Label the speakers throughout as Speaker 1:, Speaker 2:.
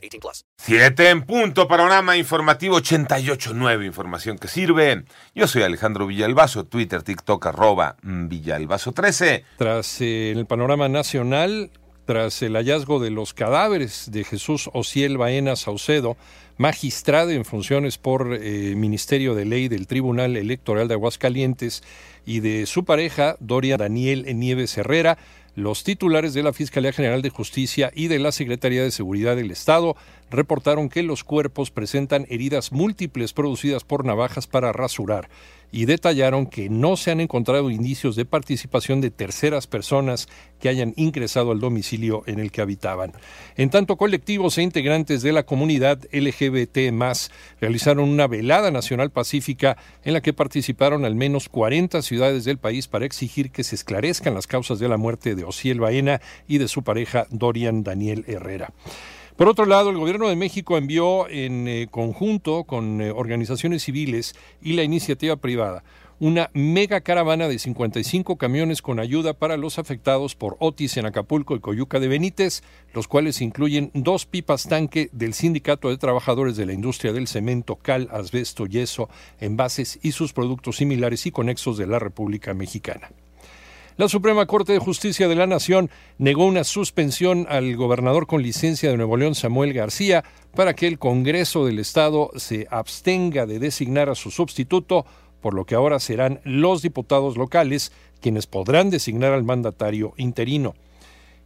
Speaker 1: 18 plus.
Speaker 2: Siete en punto, panorama informativo 88.9, información que sirve. Yo soy Alejandro Villalbazo, Twitter, TikTok, arroba Villalbazo13.
Speaker 3: Tras eh, el panorama nacional, tras el hallazgo de los cadáveres de Jesús Ociel Baena Saucedo, magistrado en funciones por eh, Ministerio de Ley del Tribunal Electoral de Aguascalientes, y de su pareja, Doria Daniel Nieves Herrera, los titulares de la Fiscalía General de Justicia y de la Secretaría de Seguridad del Estado reportaron que los cuerpos presentan heridas múltiples producidas por navajas para rasurar y detallaron que no se han encontrado indicios de participación de terceras personas que hayan ingresado al domicilio en el que habitaban. En tanto, colectivos e integrantes de la comunidad LGBT realizaron una velada nacional pacífica en la que participaron al menos 40 ciudades del país para exigir que se esclarezcan las causas de la muerte de Osiel Baena y de su pareja Dorian Daniel Herrera. Por otro lado, el Gobierno de México envió en eh, conjunto con eh, organizaciones civiles y la iniciativa privada una mega caravana de 55 camiones con ayuda para los afectados por Otis en Acapulco y Coyuca de Benítez, los cuales incluyen dos pipas tanque del Sindicato de Trabajadores de la Industria del Cemento, Cal, Asbesto, Yeso, Envases y sus productos similares y conexos de la República Mexicana. La Suprema Corte de Justicia de la Nación negó una suspensión al gobernador con licencia de Nuevo León, Samuel García, para que el Congreso del Estado se abstenga de designar a su sustituto, por lo que ahora serán los diputados locales quienes podrán designar al mandatario interino.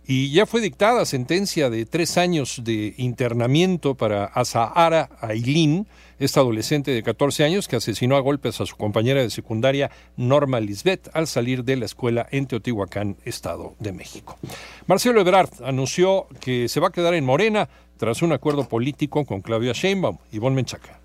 Speaker 3: Y ya fue dictada sentencia de tres años de internamiento para Azahara Ailín, esta adolescente de 14 años que asesinó a golpes a su compañera de secundaria Norma Lisbeth al salir de la escuela en Teotihuacán, Estado de México. Marcelo Ebrard anunció que se va a quedar en Morena tras un acuerdo político con Claudia Sheinbaum. y Menchaca.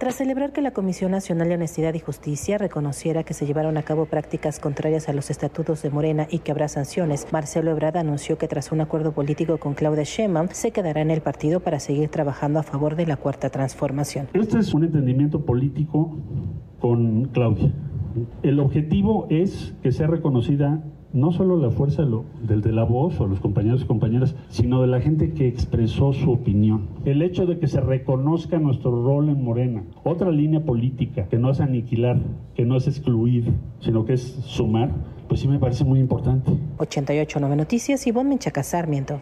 Speaker 4: Tras celebrar que la Comisión Nacional de Honestidad y Justicia reconociera que se llevaron a cabo prácticas contrarias a los estatutos de Morena y que habrá sanciones, Marcelo Ebrard anunció que tras un acuerdo político con Claudia Sheinbaum se quedará en el partido para seguir trabajando a favor de la cuarta transformación.
Speaker 5: Este es un entendimiento político con Claudia. El objetivo es que sea reconocida no solo la fuerza del de la voz o los compañeros y compañeras, sino de la gente que expresó su opinión. El hecho de que se reconozca nuestro rol en Morena, otra línea política que no es aniquilar, que no es excluir, sino que es sumar, pues sí me parece muy importante.
Speaker 4: 88.9 Noticias, Ivonne Menchaca Sarmiento.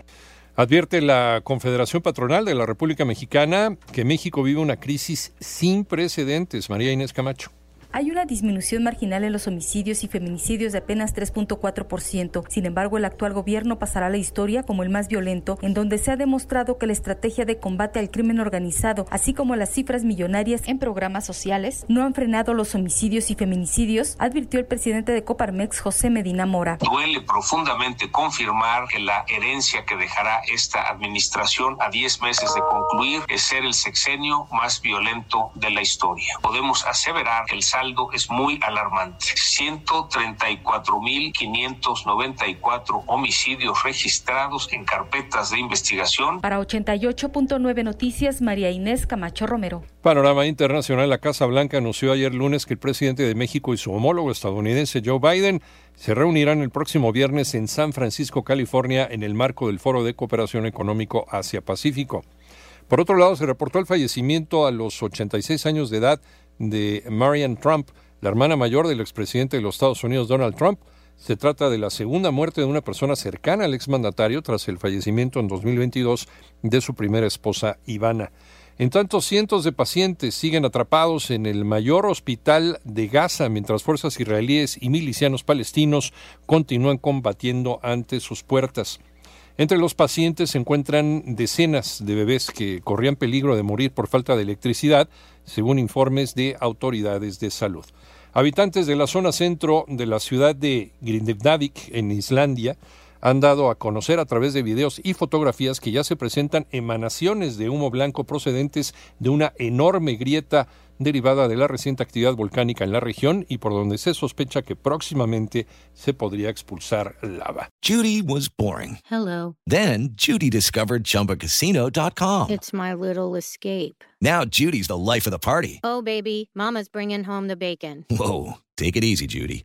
Speaker 3: Advierte la Confederación Patronal de la República Mexicana que México vive una crisis sin precedentes. María Inés Camacho
Speaker 6: hay una disminución marginal en los homicidios y feminicidios de apenas 3.4%. Sin embargo, el actual gobierno pasará a la historia como el más violento, en donde se ha demostrado que la estrategia de combate al crimen organizado, así como las cifras millonarias en programas sociales, no han frenado los homicidios y feminicidios, advirtió el presidente de Coparmex, José Medina Mora.
Speaker 7: Duele profundamente confirmar que la herencia que dejará esta administración a 10 meses de concluir es ser el sexenio más violento de la historia. Podemos aseverar que el saldo es muy alarmante. 134.594 homicidios registrados en carpetas de investigación.
Speaker 6: Para 88.9 Noticias, María Inés Camacho Romero.
Speaker 3: Panorama Internacional. La Casa Blanca anunció ayer lunes que el presidente de México y su homólogo estadounidense Joe Biden se reunirán el próximo viernes en San Francisco, California, en el marco del Foro de Cooperación Económico Asia-Pacífico. Por otro lado, se reportó el fallecimiento a los 86 años de edad de Marianne Trump, la hermana mayor del expresidente de los Estados Unidos, Donald Trump. Se trata de la segunda muerte de una persona cercana al exmandatario tras el fallecimiento en 2022 de su primera esposa, Ivana. En tanto, cientos de pacientes siguen atrapados en el mayor hospital de Gaza mientras fuerzas israelíes y milicianos palestinos continúan combatiendo ante sus puertas. Entre los pacientes se encuentran decenas de bebés que corrían peligro de morir por falta de electricidad, según informes de autoridades de salud. Habitantes de la zona centro de la ciudad de Grindavik, en Islandia, han dado a conocer a través de videos y fotografías que ya se presentan emanaciones de humo blanco procedentes de una enorme grieta derivada de la reciente actividad volcánica en la región y por donde se sospecha que próximamente se podría expulsar lava.
Speaker 8: Judy was boring.
Speaker 9: Hello.
Speaker 8: Then Judy discovered chumbacasino.com.
Speaker 9: It's my little escape.
Speaker 8: Now Judy's the life of the party.
Speaker 9: Oh, baby, Mama's bringing home the bacon.
Speaker 8: Whoa. Take it easy, Judy.